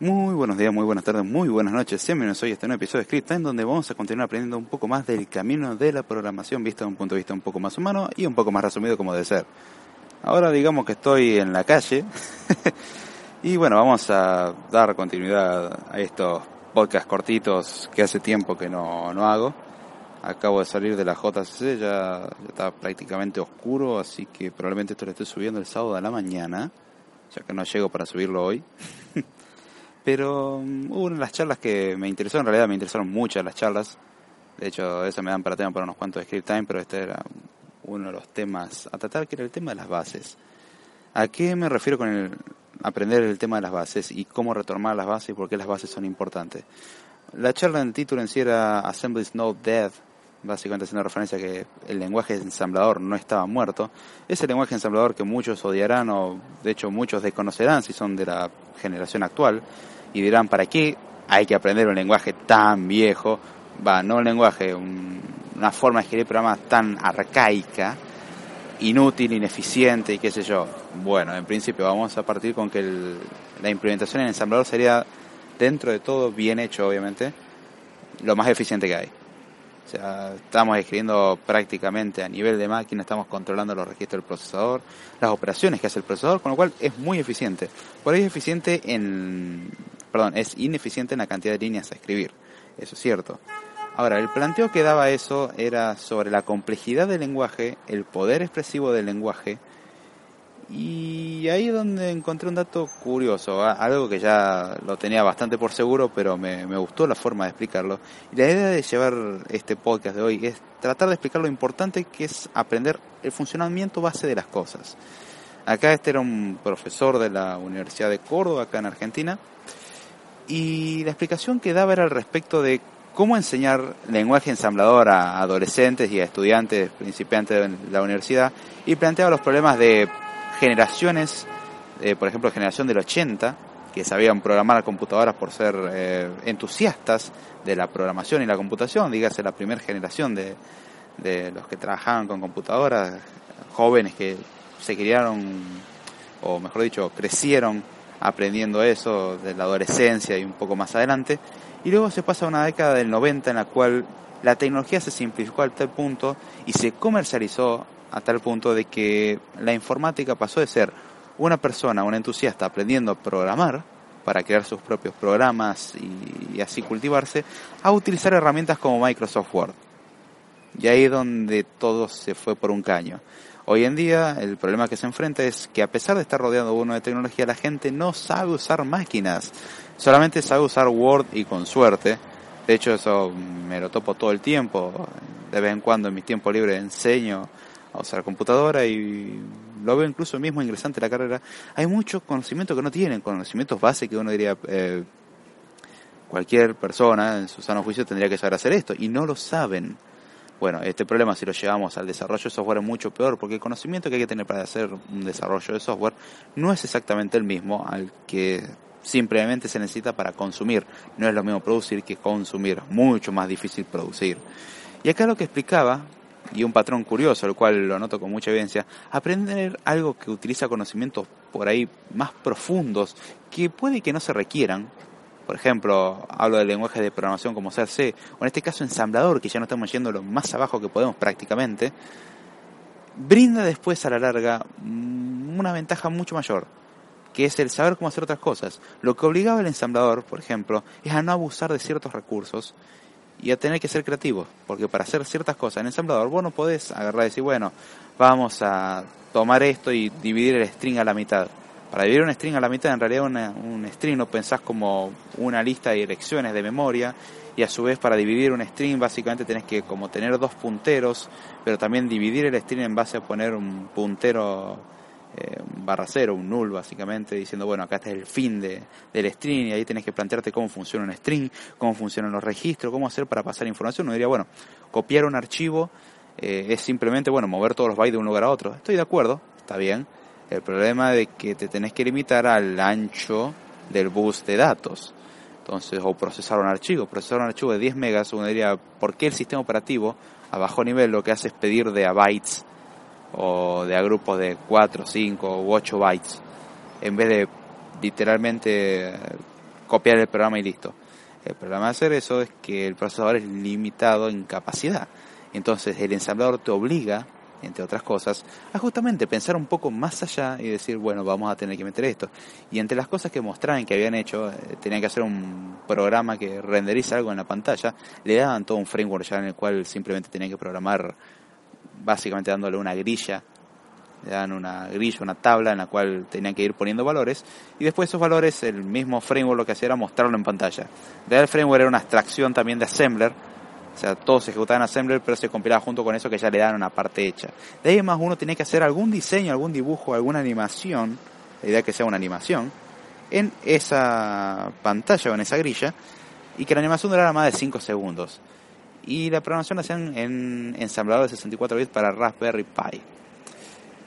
Muy buenos días, muy buenas tardes, muy buenas noches. Bienvenidos hoy a este nuevo episodio de Script Time donde vamos a continuar aprendiendo un poco más del camino de la programación vista de un punto de vista un poco más humano y un poco más resumido como debe ser. Ahora digamos que estoy en la calle y bueno, vamos a dar continuidad a estos podcasts cortitos que hace tiempo que no, no hago. Acabo de salir de la JCC, ya, ya está prácticamente oscuro, así que probablemente esto lo estoy subiendo el sábado a la mañana, ya que no llego para subirlo hoy. Pero um, una de las charlas que me interesó, en realidad me interesaron muchas las charlas. De hecho, eso me dan para tema para unos cuantos de script time, pero este era uno de los temas a tratar, que era el tema de las bases. ¿A qué me refiero con el aprender el tema de las bases y cómo retomar las bases y por qué las bases son importantes? La charla en título en sí era Assembly's Not Dead, básicamente haciendo referencia a que el lenguaje ensamblador no estaba muerto. Ese lenguaje ensamblador que muchos odiarán o de hecho muchos desconocerán si son de la generación actual, y dirán, ¿para qué hay que aprender un lenguaje tan viejo? Va, no un lenguaje, una forma de escribir programas tan arcaica, inútil, ineficiente y qué sé yo. Bueno, en principio vamos a partir con que la implementación en ensamblador sería, dentro de todo, bien hecho, obviamente, lo más eficiente que hay. O estamos escribiendo prácticamente a nivel de máquina, estamos controlando los registros del procesador, las operaciones que hace el procesador, con lo cual es muy eficiente. Por ahí es eficiente en perdón, es ineficiente en la cantidad de líneas a escribir. Eso es cierto. Ahora, el planteo que daba eso era sobre la complejidad del lenguaje, el poder expresivo del lenguaje, y ahí es donde encontré un dato curioso, algo que ya lo tenía bastante por seguro, pero me, me, gustó la forma de explicarlo. Y la idea de llevar este podcast de hoy es tratar de explicar lo importante que es aprender el funcionamiento base de las cosas. Acá este era un profesor de la Universidad de Córdoba, acá en Argentina, y la explicación que daba era al respecto de cómo enseñar lenguaje ensamblador a adolescentes y a estudiantes principiantes de la universidad y planteaba los problemas de generaciones, eh, por ejemplo, generación del 80, que sabían programar computadoras por ser eh, entusiastas de la programación y la computación, dígase la primera generación de, de los que trabajaban con computadoras, jóvenes que se criaron, o mejor dicho, crecieron aprendiendo eso de la adolescencia y un poco más adelante. Y luego se pasa una década del 90 en la cual la tecnología se simplificó a tal punto y se comercializó a tal punto de que la informática pasó de ser una persona, un entusiasta aprendiendo a programar para crear sus propios programas y, así cultivarse, a utilizar herramientas como Microsoft Word. Y ahí es donde todo se fue por un caño. Hoy en día el problema que se enfrenta es que a pesar de estar rodeado uno de tecnología, la gente no sabe usar máquinas. Solamente sabe usar Word y con suerte. De hecho eso me lo topo todo el tiempo. De vez en cuando en mi tiempo libre enseño a usar computadora y lo veo incluso mismo ingresante a la carrera. Hay mucho conocimiento que no tienen, conocimientos básicos que uno diría... Eh, cualquier persona en su sano juicio tendría que saber hacer esto y no lo saben. Bueno, este problema si lo llevamos al desarrollo de software es mucho peor porque el conocimiento que hay que tener para hacer un desarrollo de software no es exactamente el mismo al que simplemente se necesita para consumir. No es lo mismo producir que consumir, mucho más difícil producir. Y acá lo que explicaba, y un patrón curioso, el cual lo noto con mucha evidencia, aprender algo que utiliza conocimientos por ahí más profundos que puede que no se requieran, por ejemplo, hablo del lenguaje de programación como C, o en este caso ensamblador, que ya no estamos yendo lo más abajo que podemos prácticamente, brinda después a la larga mm, una ventaja mucho mayor, que es el saber cómo hacer otras cosas. Lo que obligaba al ensamblador, por ejemplo, es a no abusar de ciertos recursos y a tener que ser creativo, porque para hacer ciertas cosas en ensamblador vos no podés agarrar y decir, bueno, vamos a tomar esto y dividir el string a la mitad. Para dividir un string a la mitad, en realidad un string lo pensás como una lista de direcciones de memoria y a su vez para dividir un string básicamente tenés que como tener dos punteros, pero también dividir el string en base a poner un puntero eh, barra cero, un null básicamente, diciendo, bueno, acá está el fin de, del string y ahí tenés que plantearte cómo funciona un string, cómo funcionan los registros, cómo hacer para pasar información. Uno diría, bueno, copiar un archivo eh, es simplemente, bueno, mover todos los bytes de un lugar a otro. Estoy de acuerdo, está bien. El problema de que te tenés que limitar al ancho del bus de datos. Entonces, o procesar un archivo. Procesar un archivo de 10 megas, uno diría, ¿por qué el sistema operativo a bajo nivel lo que hace es pedir de a bytes o de a grupos de 4, 5 u 8 bytes en vez de literalmente copiar el programa y listo? El problema de hacer eso es que el procesador es limitado en capacidad. Entonces el ensamblador te obliga, entre otras cosas, a justamente pensar un poco más allá y decir, bueno, vamos a tener que meter esto. Y entre las cosas que mostraban que habían hecho, eh, tenían que hacer un programa que renderiza algo en la pantalla, le daban todo un framework ya en el cual simplemente tenían que programar, básicamente dándole una grilla le dan una grilla, una tabla en la cual tenían que ir poniendo valores y después esos valores el mismo framework lo que hacía era mostrarlo en pantalla. De el framework era una abstracción también de assembler o sea, todo se ejecutaba en Assembler, pero se compilaba junto con eso que ya le dan una parte hecha. De ahí más uno tiene que hacer algún diseño, algún dibujo, alguna animación, la idea que sea una animación, en esa pantalla o en esa grilla, y que la animación durara más de 5 segundos. Y la programación la hacían en ensamblador de 64 bits para Raspberry Pi.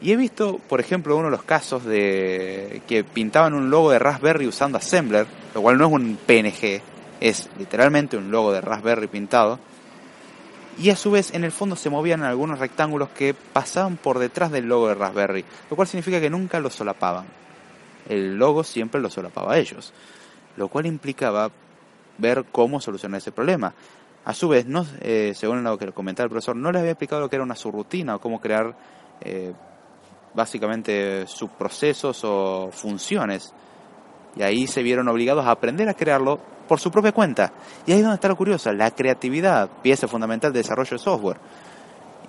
Y he visto, por ejemplo, uno de los casos de que pintaban un logo de Raspberry usando Assembler, lo cual no es un PNG, es literalmente un logo de Raspberry pintado y a su vez en el fondo se movían algunos rectángulos que pasaban por detrás del logo de Raspberry, lo cual significa que nunca lo solapaban. El logo siempre lo solapaba a ellos, lo cual implicaba ver cómo solucionar ese problema. A su vez, no, eh, según lo que comentaba el profesor, no les había explicado lo que era una subrutina o cómo crear eh, básicamente subprocesos o funciones. Y ahí se vieron obligados a aprender a crearlo por su propia cuenta. Y ahí es donde está lo curioso, la creatividad, pieza fundamental de desarrollo de software.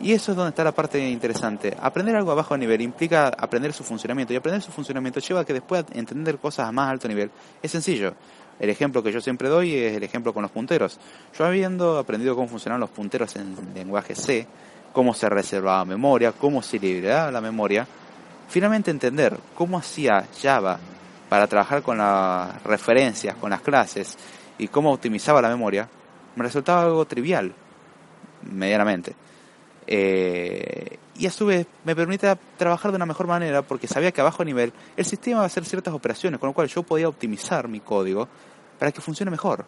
Y eso es donde está la parte interesante. Aprender algo a bajo nivel implica aprender su funcionamiento. Y aprender su funcionamiento lleva a que después entender cosas a más alto nivel es sencillo. El ejemplo que yo siempre doy es el ejemplo con los punteros. Yo habiendo aprendido cómo funcionan los punteros en lenguaje C, cómo se reservaba memoria, cómo se liberaba la memoria, finalmente entender cómo hacía Java para trabajar con las referencias, con las clases y cómo optimizaba la memoria, me resultaba algo trivial, medianamente. Eh, y a su vez me permite trabajar de una mejor manera porque sabía que a nivel el sistema va a hacer ciertas operaciones, con lo cual yo podía optimizar mi código para que funcione mejor.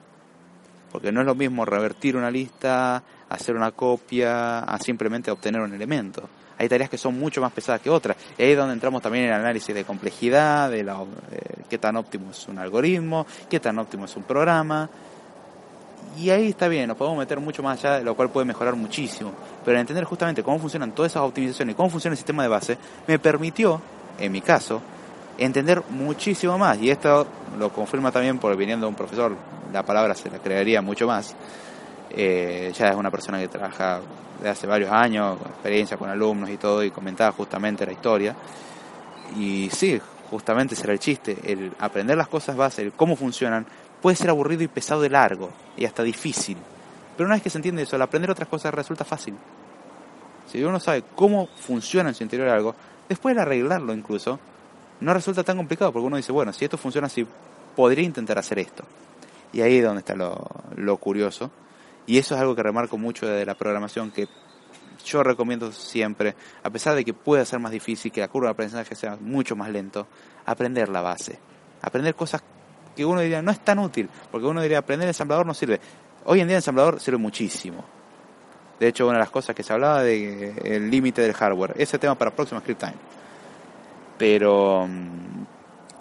Porque no es lo mismo revertir una lista, hacer una copia, a simplemente obtener un elemento hay tareas que son mucho más pesadas que otras. Y ahí es donde entramos también en el análisis de complejidad, de la, eh, qué tan óptimo es un algoritmo, qué tan óptimo es un programa. Y ahí está bien, nos podemos meter mucho más allá, lo cual puede mejorar muchísimo. Pero entender justamente cómo funcionan todas esas optimizaciones y cómo funciona el sistema de base, me permitió, en mi caso, entender muchísimo más. Y esto lo confirma también por viniendo un profesor, la palabra se la crearía mucho más. Eh, ya es una persona que trabaja de hace varios años, con experiencia con alumnos y todo, y comentaba justamente la historia. Y sí, justamente será el chiste, el aprender las cosas base, el cómo funcionan, puede ser aburrido y pesado de largo, y hasta difícil. Pero una vez que se entiende eso, el aprender otras cosas resulta fácil. Si uno sabe cómo funciona en su interior algo, después de arreglarlo incluso, no resulta tan complicado, porque uno dice, bueno, si esto funciona así, podría intentar hacer esto. Y ahí es donde está lo, lo curioso y eso es algo que remarco mucho de la programación que yo recomiendo siempre, a pesar de que pueda ser más difícil, que la curva de aprendizaje sea mucho más lento, aprender la base. Aprender cosas que uno diría no es tan útil, porque uno diría aprender ensamblador no sirve. Hoy en día el ensamblador sirve muchísimo. De hecho, una de las cosas que se hablaba de el límite del hardware, ese tema para próximo script time. Pero mm,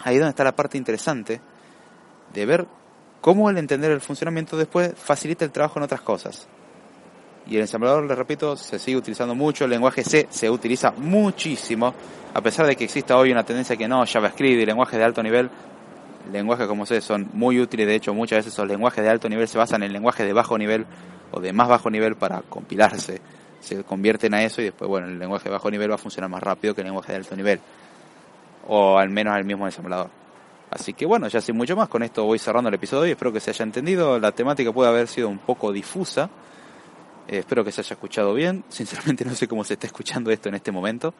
ahí es donde está la parte interesante de ver cómo el entender el funcionamiento después facilita el trabajo en otras cosas. Y el ensamblador, les repito, se sigue utilizando mucho, el lenguaje C se utiliza muchísimo, a pesar de que exista hoy una tendencia que no, JavaScript y lenguajes de alto nivel, lenguajes como C son muy útiles, de hecho muchas veces esos lenguajes de alto nivel se basan en lenguajes de bajo nivel o de más bajo nivel para compilarse, se convierten a eso y después, bueno, el lenguaje de bajo nivel va a funcionar más rápido que el lenguaje de alto nivel, o al menos el mismo ensamblador. Así que bueno, ya sin mucho más, con esto voy cerrando el episodio y espero que se haya entendido. La temática puede haber sido un poco difusa. Eh, espero que se haya escuchado bien. Sinceramente no sé cómo se está escuchando esto en este momento.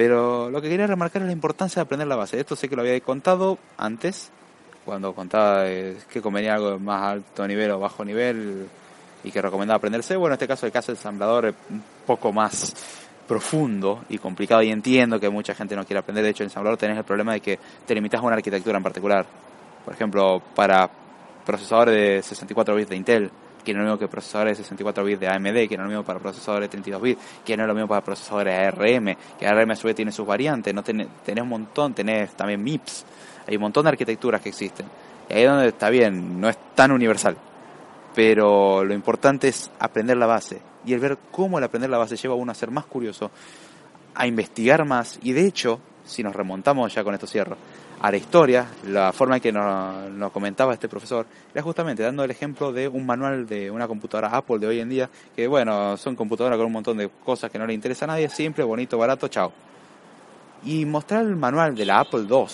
Pero lo que quería remarcar es la importancia de aprender la base. Esto sé que lo había contado antes, cuando contaba que convenía algo de más alto nivel o bajo nivel y que recomendaba aprenderse. Bueno, en este caso el caso del ensamblador es un poco más profundo y complicado y entiendo que mucha gente no quiere aprender. De hecho, en ensamblador tenés el problema de que te limitas a una arquitectura en particular. Por ejemplo, para procesadores de 64 bits de Intel, que no es lo mismo que procesadores de 64 bits de AMD, que no es lo mismo para procesadores de 32 bits, que no es lo mismo para procesadores ARM, que ARM a tiene sus variantes, no tenés, tenés un montón, tenés también MIPS, hay un montón de arquitecturas que existen. Ahí es donde está bien, no es tan universal. Pero lo importante es aprender la base. Y el ver cómo el aprender la base lleva a uno a ser más curioso, a investigar más. Y de hecho, si nos remontamos ya con esto cierro, a la historia, la forma en que nos, comentaba este profesor, era justamente dando el ejemplo de un manual de una computadora Apple de hoy en día, que bueno, son computadoras con un montón de cosas que no le interesa a nadie, simple, bonito, barato, chao. Y mostrar el manual de la Apple II,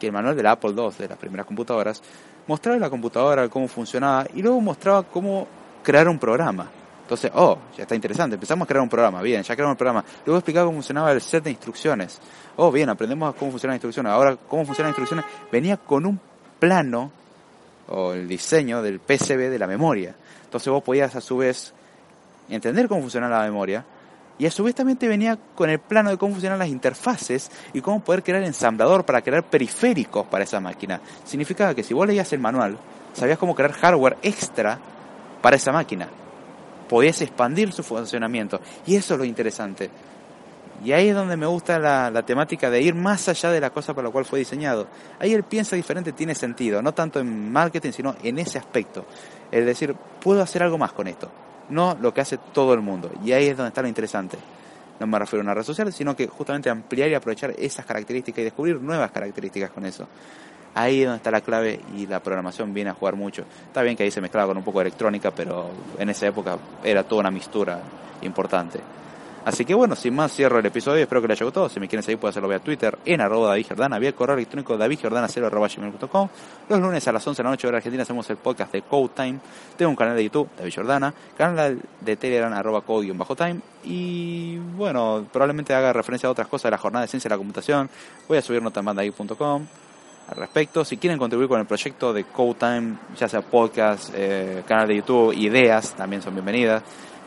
que el manual de la Apple II, de las primeras computadoras, mostraba la computadora, cómo funcionaba, y luego mostraba cómo crear un programa. Entonces, oh, ya está interesante, empezamos a crear un programa, bien, ya creamos el programa. Luego explicaba cómo funcionaba el set de instrucciones. Oh, bien, aprendemos cómo funcionan las instrucciones. Ahora, cómo funcionan las instrucciones, venía con un plano o el diseño del PCB de la memoria. Entonces vos podías a su vez entender cómo funcionaba la memoria y a su vez también te venía con el plano de cómo funcionan las interfaces y cómo poder crear ensamblador para crear periféricos para esa máquina. Significaba que si vos leías el manual, sabías cómo crear hardware extra para esa máquina podías expandir su funcionamiento. Y eso es lo interesante. Y ahí es donde me gusta la, temática de ir más allá de la cosa para la cual fue diseñado. Ahí el piensa diferente tiene sentido, no tanto en marketing, sino en ese aspecto. Es decir, puedo hacer algo más con esto, no lo que hace todo el mundo. Y ahí es donde está lo interesante. No me refiero a una red social, sino que justamente ampliar y aprovechar esas características y descubrir nuevas características con eso. Ahí es donde está la clave y la programación viene a jugar mucho. Está bien que ahí se mezclaba con un poco de electrónica, pero en esa época era toda una mistura importante. Así que bueno, sin más cierro el episodio, espero que les haya gustado. Si me quieren seguir pueden hacerlo vía Twitter, en arroba David Jordana, vía correo electrónico davidjordana0 Los lunes a las 11 de la noche hora argentina hacemos el podcast de Code Time. Tengo un canal de YouTube, David Jordana, canal de Telegram, arroba code-time. Y bueno, probablemente haga referencia a otras cosas de la jornada de ciencia de la computación. Voy a subir notamandahí.com al respecto. Si quieren contribuir con el proyecto de Code Time, ya sea podcast, eh, canal de YouTube, ideas, también son bienvenidas.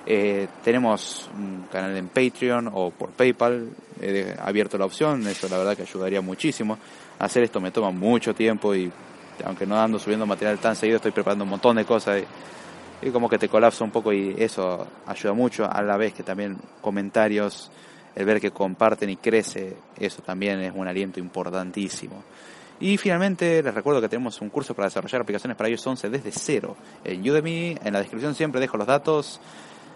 Eh, tenemos un canal en Patreon o por PayPal, he abierto la opción, eso la verdad que ayudaría muchísimo. Hacer esto me toma mucho tiempo y aunque no ando subiendo material tan seguido, estoy preparando un montón de cosas y, y como que te colapsa un poco y eso ayuda mucho, a la vez que también comentarios, el ver que comparten y crece, eso también es un aliento importantísimo. Y finalmente les recuerdo que tenemos un curso para desarrollar aplicaciones para iOS 11 desde cero en Udemy. En la descripción siempre dejo los datos.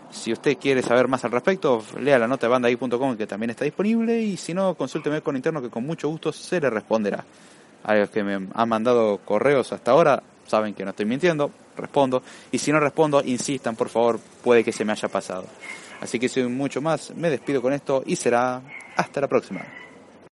Si usted quiere saber más al respecto, lea la nota de bandai.com que también está disponible y si no, consúlteme con interno que con mucho gusto se le responderá. A los que me han mandado correos hasta ahora saben que no estoy mintiendo, respondo. Y si no respondo, insistan por favor, puede que se me haya pasado. Así que sin mucho más, me despido con esto y será hasta la próxima.